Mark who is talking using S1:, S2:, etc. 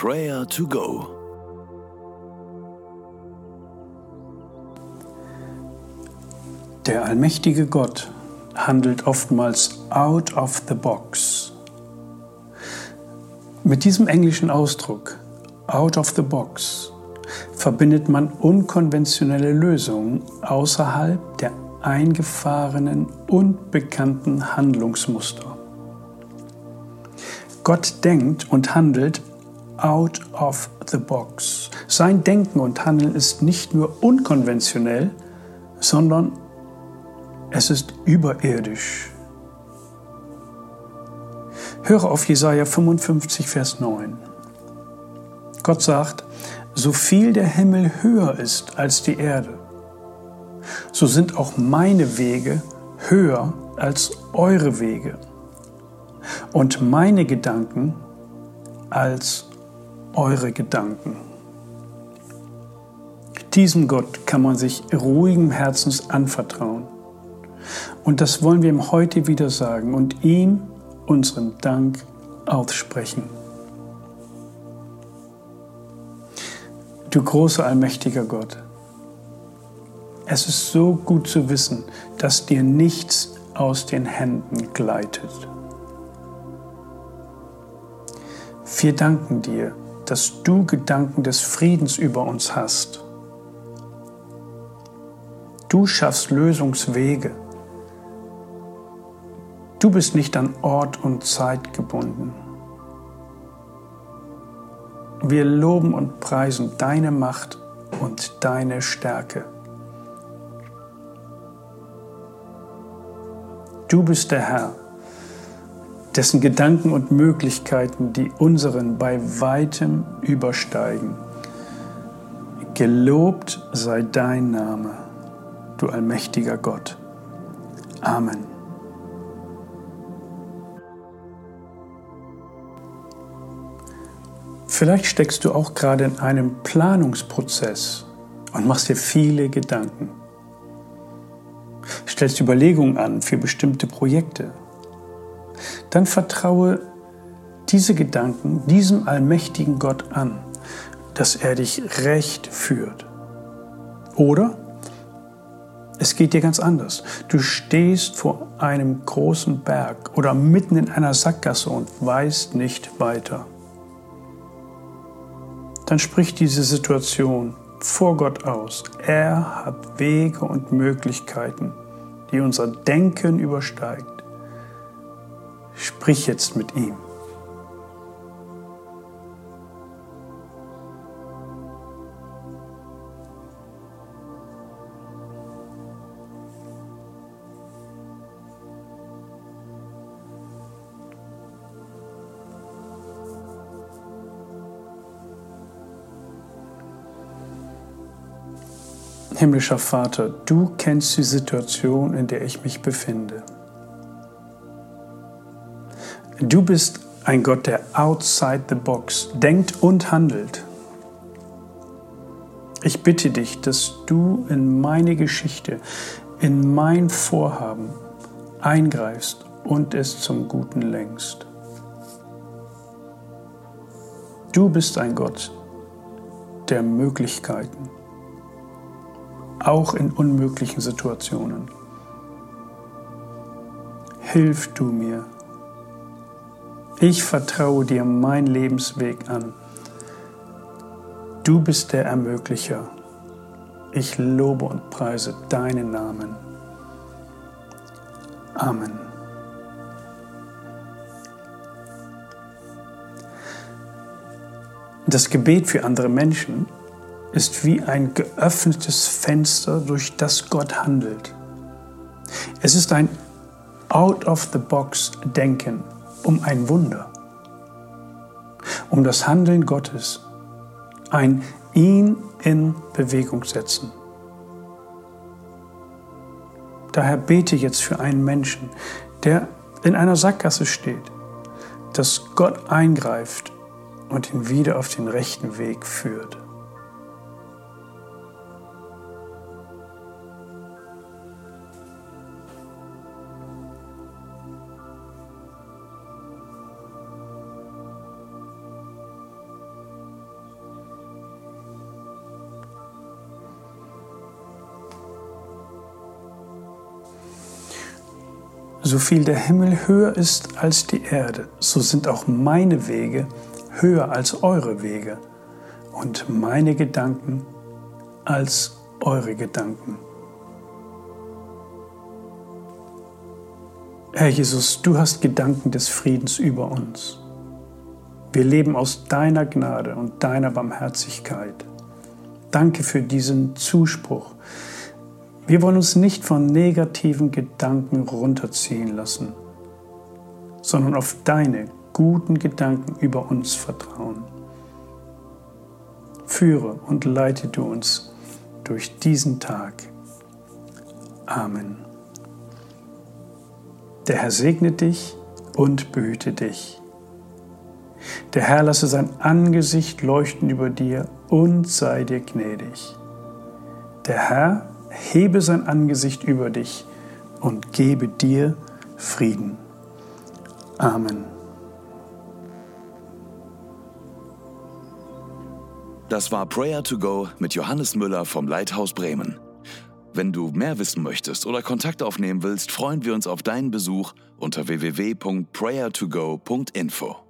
S1: Prayer to Go.
S2: Der allmächtige Gott handelt oftmals out of the box. Mit diesem englischen Ausdruck out of the box verbindet man unkonventionelle Lösungen außerhalb der eingefahrenen und bekannten Handlungsmuster. Gott denkt und handelt out of the box. Sein Denken und Handeln ist nicht nur unkonventionell, sondern es ist überirdisch. Höre auf Jesaja 55, Vers 9. Gott sagt, so viel der Himmel höher ist als die Erde, so sind auch meine Wege höher als eure Wege und meine Gedanken als eure Gedanken. Diesem Gott kann man sich ruhigem Herzens anvertrauen. Und das wollen wir ihm heute wieder sagen und ihm unseren Dank aussprechen. Du großer allmächtiger Gott, es ist so gut zu wissen, dass dir nichts aus den Händen gleitet. Wir danken dir, dass du Gedanken des Friedens über uns hast. Du schaffst Lösungswege. Du bist nicht an Ort und Zeit gebunden. Wir loben und preisen deine Macht und deine Stärke. Du bist der Herr dessen Gedanken und Möglichkeiten die unseren bei weitem übersteigen. Gelobt sei dein Name, du allmächtiger Gott. Amen. Vielleicht steckst du auch gerade in einem Planungsprozess und machst dir viele Gedanken. Stellst Überlegungen an für bestimmte Projekte dann vertraue diese Gedanken diesem allmächtigen Gott an, dass er dich recht führt. Oder es geht dir ganz anders. Du stehst vor einem großen Berg oder mitten in einer Sackgasse und weißt nicht weiter. Dann sprich diese Situation vor Gott aus. Er hat Wege und Möglichkeiten, die unser Denken übersteigt. Sprich jetzt mit ihm. Himmlischer Vater, du kennst die Situation, in der ich mich befinde. Du bist ein Gott, der outside the box denkt und handelt. Ich bitte dich, dass du in meine Geschichte, in mein Vorhaben eingreifst und es zum Guten lenkst. Du bist ein Gott der Möglichkeiten, auch in unmöglichen Situationen. Hilf du mir, ich vertraue dir meinen Lebensweg an. Du bist der Ermöglicher. Ich lobe und preise deinen Namen. Amen. Das Gebet für andere Menschen ist wie ein geöffnetes Fenster, durch das Gott handelt. Es ist ein Out-of-the-Box-Denken um ein Wunder, um das Handeln Gottes, ein ihn in Bewegung setzen. Daher bete jetzt für einen Menschen, der in einer Sackgasse steht, dass Gott eingreift und ihn wieder auf den rechten Weg führt. So viel der Himmel höher ist als die Erde, so sind auch meine Wege höher als eure Wege und meine Gedanken als eure Gedanken. Herr Jesus, du hast Gedanken des Friedens über uns. Wir leben aus deiner Gnade und deiner Barmherzigkeit. Danke für diesen Zuspruch. Wir wollen uns nicht von negativen Gedanken runterziehen lassen, sondern auf deine guten Gedanken über uns vertrauen. Führe und leite du uns durch diesen Tag. Amen. Der Herr segne dich und behüte dich. Der Herr lasse sein Angesicht leuchten über dir und sei dir gnädig. Der Herr hebe sein Angesicht über dich und gebe dir Frieden. Amen.
S1: Das war Prayer to Go mit Johannes Müller vom Leithaus Bremen. Wenn du mehr wissen möchtest oder Kontakt aufnehmen willst, freuen wir uns auf deinen Besuch unter www.prayertogo.info.